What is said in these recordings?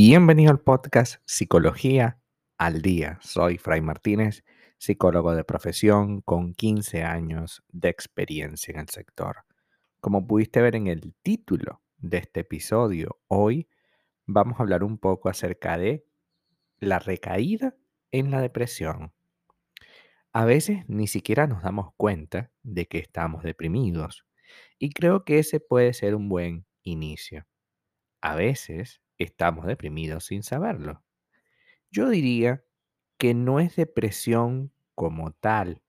Bienvenido al podcast Psicología al Día. Soy Fray Martínez, psicólogo de profesión con 15 años de experiencia en el sector. Como pudiste ver en el título de este episodio, hoy vamos a hablar un poco acerca de la recaída en la depresión. A veces ni siquiera nos damos cuenta de que estamos deprimidos y creo que ese puede ser un buen inicio. A veces estamos deprimidos sin saberlo. Yo diría que no es depresión como tal.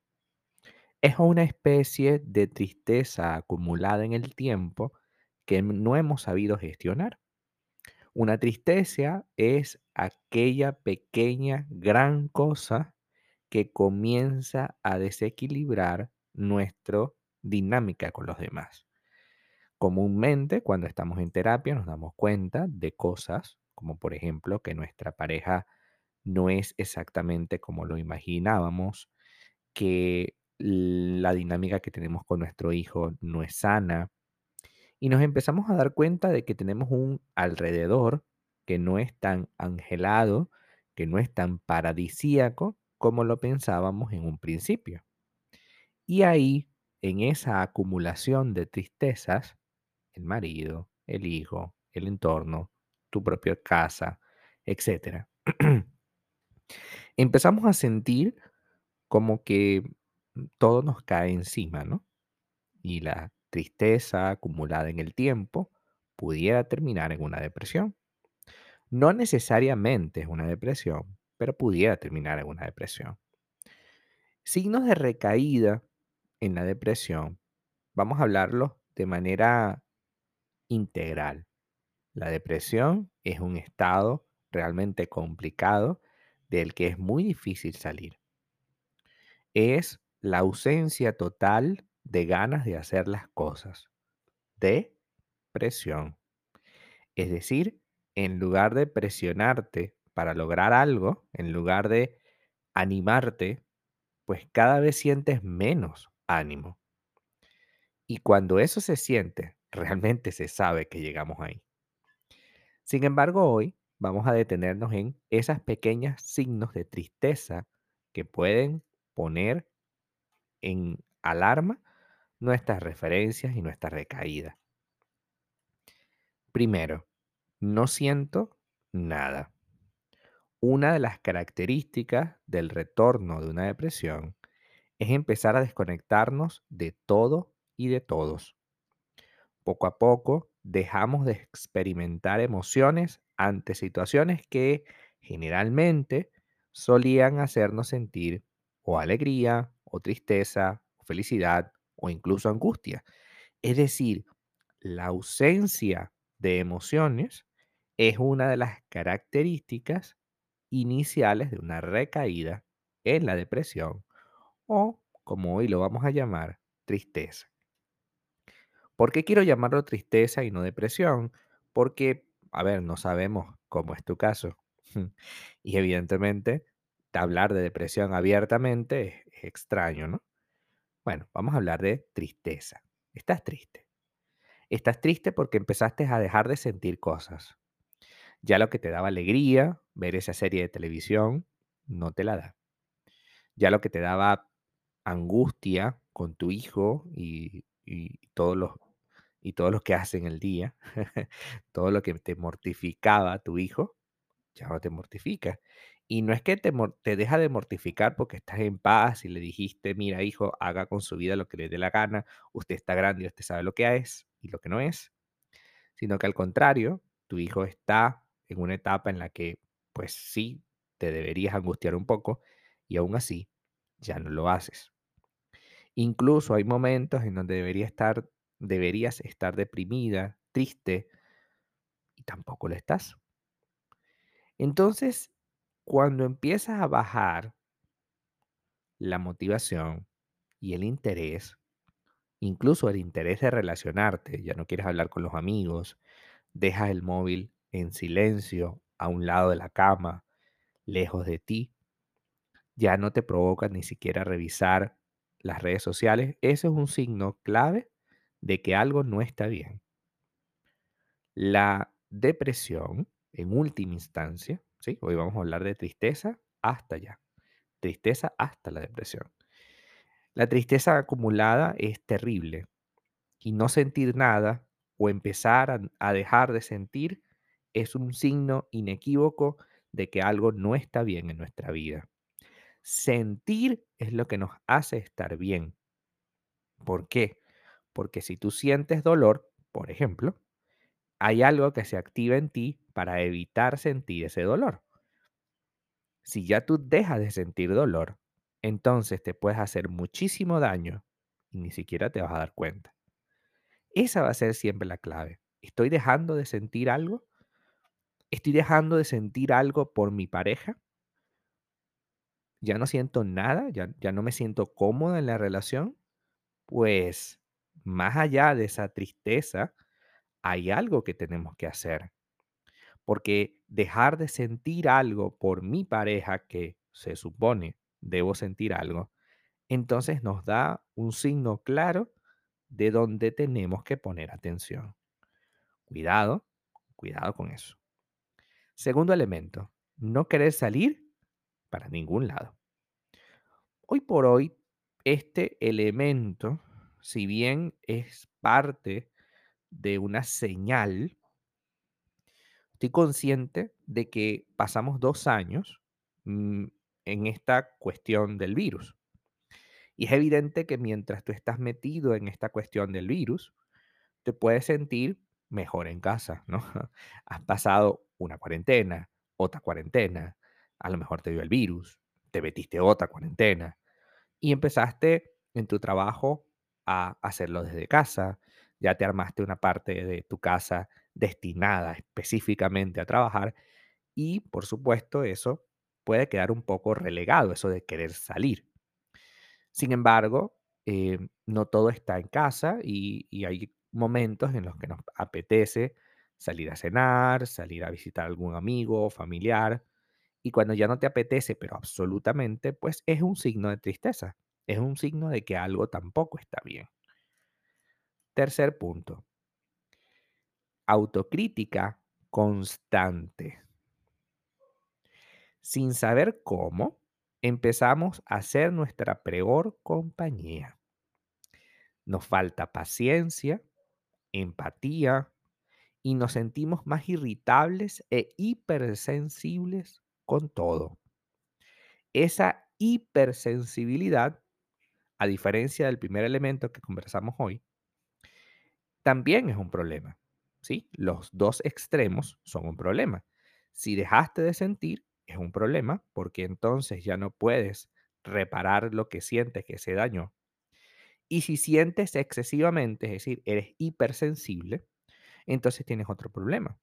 Es una especie de tristeza acumulada en el tiempo que no hemos sabido gestionar. Una tristeza es aquella pequeña gran cosa que comienza a desequilibrar nuestra dinámica con los demás. Comúnmente, cuando estamos en terapia, nos damos cuenta de cosas, como por ejemplo que nuestra pareja no es exactamente como lo imaginábamos, que la dinámica que tenemos con nuestro hijo no es sana, y nos empezamos a dar cuenta de que tenemos un alrededor que no es tan angelado, que no es tan paradisíaco como lo pensábamos en un principio. Y ahí, en esa acumulación de tristezas, el marido, el hijo, el entorno, tu propia casa, etc. Empezamos a sentir como que todo nos cae encima, ¿no? Y la tristeza acumulada en el tiempo pudiera terminar en una depresión. No necesariamente es una depresión, pero pudiera terminar en una depresión. Signos de recaída en la depresión, vamos a hablarlo de manera integral. La depresión es un estado realmente complicado del que es muy difícil salir. Es la ausencia total de ganas de hacer las cosas. Depresión. Es decir, en lugar de presionarte para lograr algo, en lugar de animarte, pues cada vez sientes menos ánimo. Y cuando eso se siente realmente se sabe que llegamos ahí. Sin embargo, hoy vamos a detenernos en esas pequeñas signos de tristeza que pueden poner en alarma nuestras referencias y nuestra recaída. Primero, no siento nada. Una de las características del retorno de una depresión es empezar a desconectarnos de todo y de todos poco a poco dejamos de experimentar emociones ante situaciones que generalmente solían hacernos sentir o alegría, o tristeza, o felicidad, o incluso angustia. Es decir, la ausencia de emociones es una de las características iniciales de una recaída en la depresión o, como hoy lo vamos a llamar, tristeza. ¿Por qué quiero llamarlo tristeza y no depresión? Porque, a ver, no sabemos cómo es tu caso. Y evidentemente, hablar de depresión abiertamente es, extraño, ¿no? Bueno, vamos a hablar de tristeza. Estás triste. Estás triste porque empezaste a dejar de sentir cosas. Ya lo que te daba alegría, ver esa serie de televisión, no te la da. Ya lo que te daba angustia con tu hijo y, y todos los y todo lo que hace en el día, todo lo que te mortificaba tu hijo, ya no te mortifica. Y no es que te, te deja de mortificar porque estás en paz y le dijiste, mira hijo, haga con su vida lo que le dé la gana, usted está grande y usted sabe lo que es y lo que no es, sino que al contrario, tu hijo está en una etapa en la que, pues sí, te deberías angustiar un poco y aún así ya no lo haces. Incluso hay momentos en donde debería estar deberías estar deprimida, triste, y tampoco lo estás. Entonces, cuando empiezas a bajar la motivación y el interés, incluso el interés de relacionarte, ya no quieres hablar con los amigos, dejas el móvil en silencio a un lado de la cama, lejos de ti, ya no te provoca ni siquiera revisar las redes sociales, eso es un signo clave de que algo no está bien. La depresión en última instancia, ¿sí? Hoy vamos a hablar de tristeza hasta allá, tristeza hasta la depresión. La tristeza acumulada es terrible y no sentir nada o empezar a, a dejar de sentir es un signo inequívoco de que algo no está bien en nuestra vida. Sentir es lo que nos hace estar bien. ¿Por qué? Porque si tú sientes dolor, por ejemplo, hay algo que se activa en ti para evitar sentir ese dolor. Si ya tú dejas de sentir dolor, entonces te puedes hacer muchísimo daño y ni siquiera te vas a dar cuenta. Esa va a ser siempre la clave. ¿Estoy dejando de sentir algo? ¿Estoy dejando de sentir algo por mi pareja? ¿Ya no siento nada? ¿Ya, ya no me siento cómoda en la relación? Pues más allá de esa tristeza, hay algo que tenemos que hacer. Porque dejar de sentir algo por mi pareja, que se supone debo sentir algo, entonces nos da un signo claro de dónde tenemos que poner atención. Cuidado, cuidado con eso. Segundo elemento, no querer salir para ningún lado. Hoy por hoy, este elemento, si bien es parte de una señal, estoy consciente de que pasamos dos años mm, en esta cuestión del virus. Y es evidente que mientras tú estás metido en esta cuestión del virus, te puedes sentir mejor en casa, ¿no? Has pasado una cuarentena, otra cuarentena, a lo mejor te dio el virus, te metiste otra cuarentena y empezaste en tu trabajo a hacerlo desde casa, ya te armaste una parte de tu casa destinada específicamente a trabajar y por supuesto eso puede quedar un poco relegado, eso de querer salir. Sin embargo, eh, no todo está en casa y, hay momentos en los que nos apetece salir a cenar, salir a visitar a algún amigo o familiar. Y cuando ya no te apetece, pero absolutamente, pues es un signo de tristeza. Es un signo de que algo tampoco está bien. Tercer punto. Autocrítica constante. Sin saber cómo, empezamos a ser nuestra peor compañía. Nos falta paciencia, empatía y nos sentimos más irritables e hipersensibles con todo. Esa hipersensibilidad, a diferencia del primer elemento que conversamos hoy, también es un problema. ¿sí? Los dos extremos son un problema. Si dejaste de sentir, es un problema porque entonces ya no puedes reparar lo que sientes que se dañó. Y si sientes excesivamente, es decir, eres hipersensible, entonces tienes otro problema.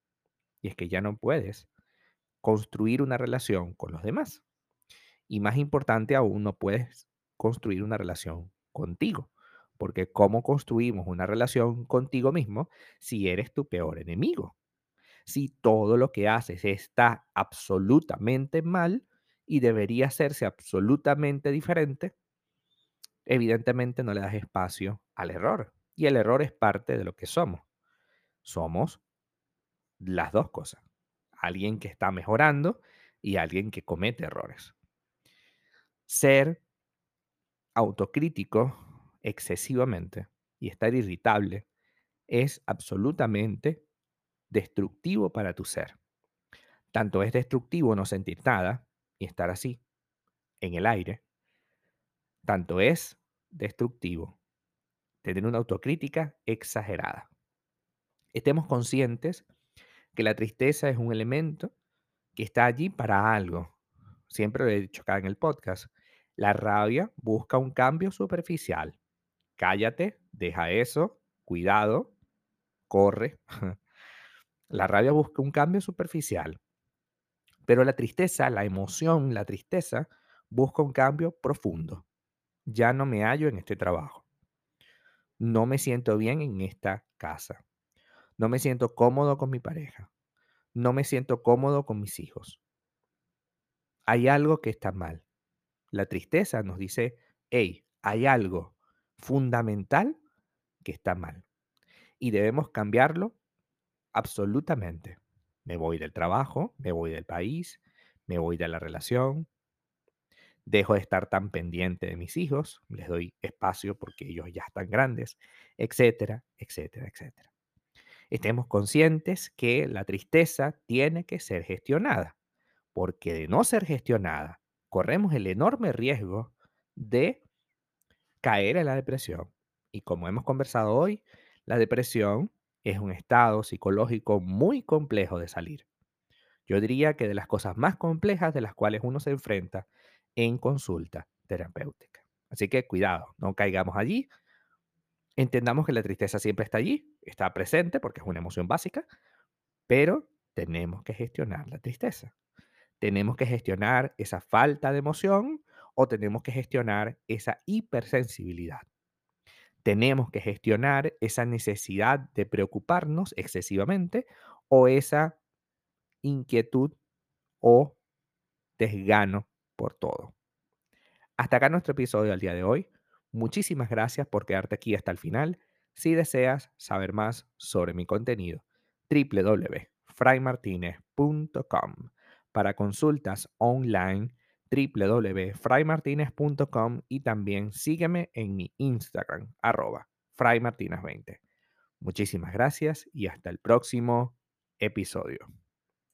Y es que ya no puedes construir una relación con los demás. Y más importante aún, no puedes construir una relación contigo. Porque ¿cómo construimos una relación contigo mismo si eres tu peor enemigo? Si todo lo que haces está absolutamente mal y debería hacerse absolutamente diferente, evidentemente no le das espacio al error. Y el error es parte de lo que somos. Somos las dos cosas. Alguien que está mejorando y alguien que comete errores. Ser autocrítico excesivamente y estar irritable es absolutamente destructivo para tu ser. Tanto es destructivo no sentir nada y estar así, en el aire, tanto es destructivo tener una autocrítica exagerada. Estemos conscientes que la tristeza es un elemento que está allí para algo. Siempre lo he dicho acá en el podcast. La rabia busca un cambio superficial. Cállate, deja eso, cuidado, corre. La rabia busca un cambio superficial. Pero la tristeza, la emoción, la tristeza, busca un cambio profundo. Ya no me hallo en este trabajo. No me siento bien en esta casa. No me siento cómodo con mi pareja. No me siento cómodo con mis hijos. Hay algo que está mal. La tristeza nos dice, hey, hay algo fundamental que está mal. Y debemos cambiarlo absolutamente. Me voy del trabajo, me voy del país, me voy de la relación, dejo de estar tan pendiente de mis hijos, les doy espacio porque ellos ya están grandes, etcétera, etcétera, etcétera. Estemos conscientes que la tristeza tiene que ser gestionada, porque de no ser gestionada, corremos el enorme riesgo de caer en la depresión. Y como hemos conversado hoy, la depresión es un estado psicológico muy complejo de salir. Yo diría que de las cosas más complejas de las cuales uno se enfrenta en consulta terapéutica. Así que cuidado, no caigamos allí. Entendamos que la tristeza siempre está allí, está presente porque es una emoción básica, pero tenemos que gestionar la tristeza. Tenemos que gestionar esa falta de emoción o tenemos que gestionar esa hipersensibilidad. Tenemos que gestionar esa necesidad de preocuparnos excesivamente o esa inquietud o desgano por todo. Hasta acá nuestro episodio del día de hoy. Muchísimas gracias por quedarte aquí hasta el final. Si deseas saber más sobre mi contenido, www.fraymartinez.com. Para consultas online, www.fraymartinez.com y también sígueme en mi Instagram, arroba fraymartinez20. Muchísimas gracias y hasta el próximo episodio.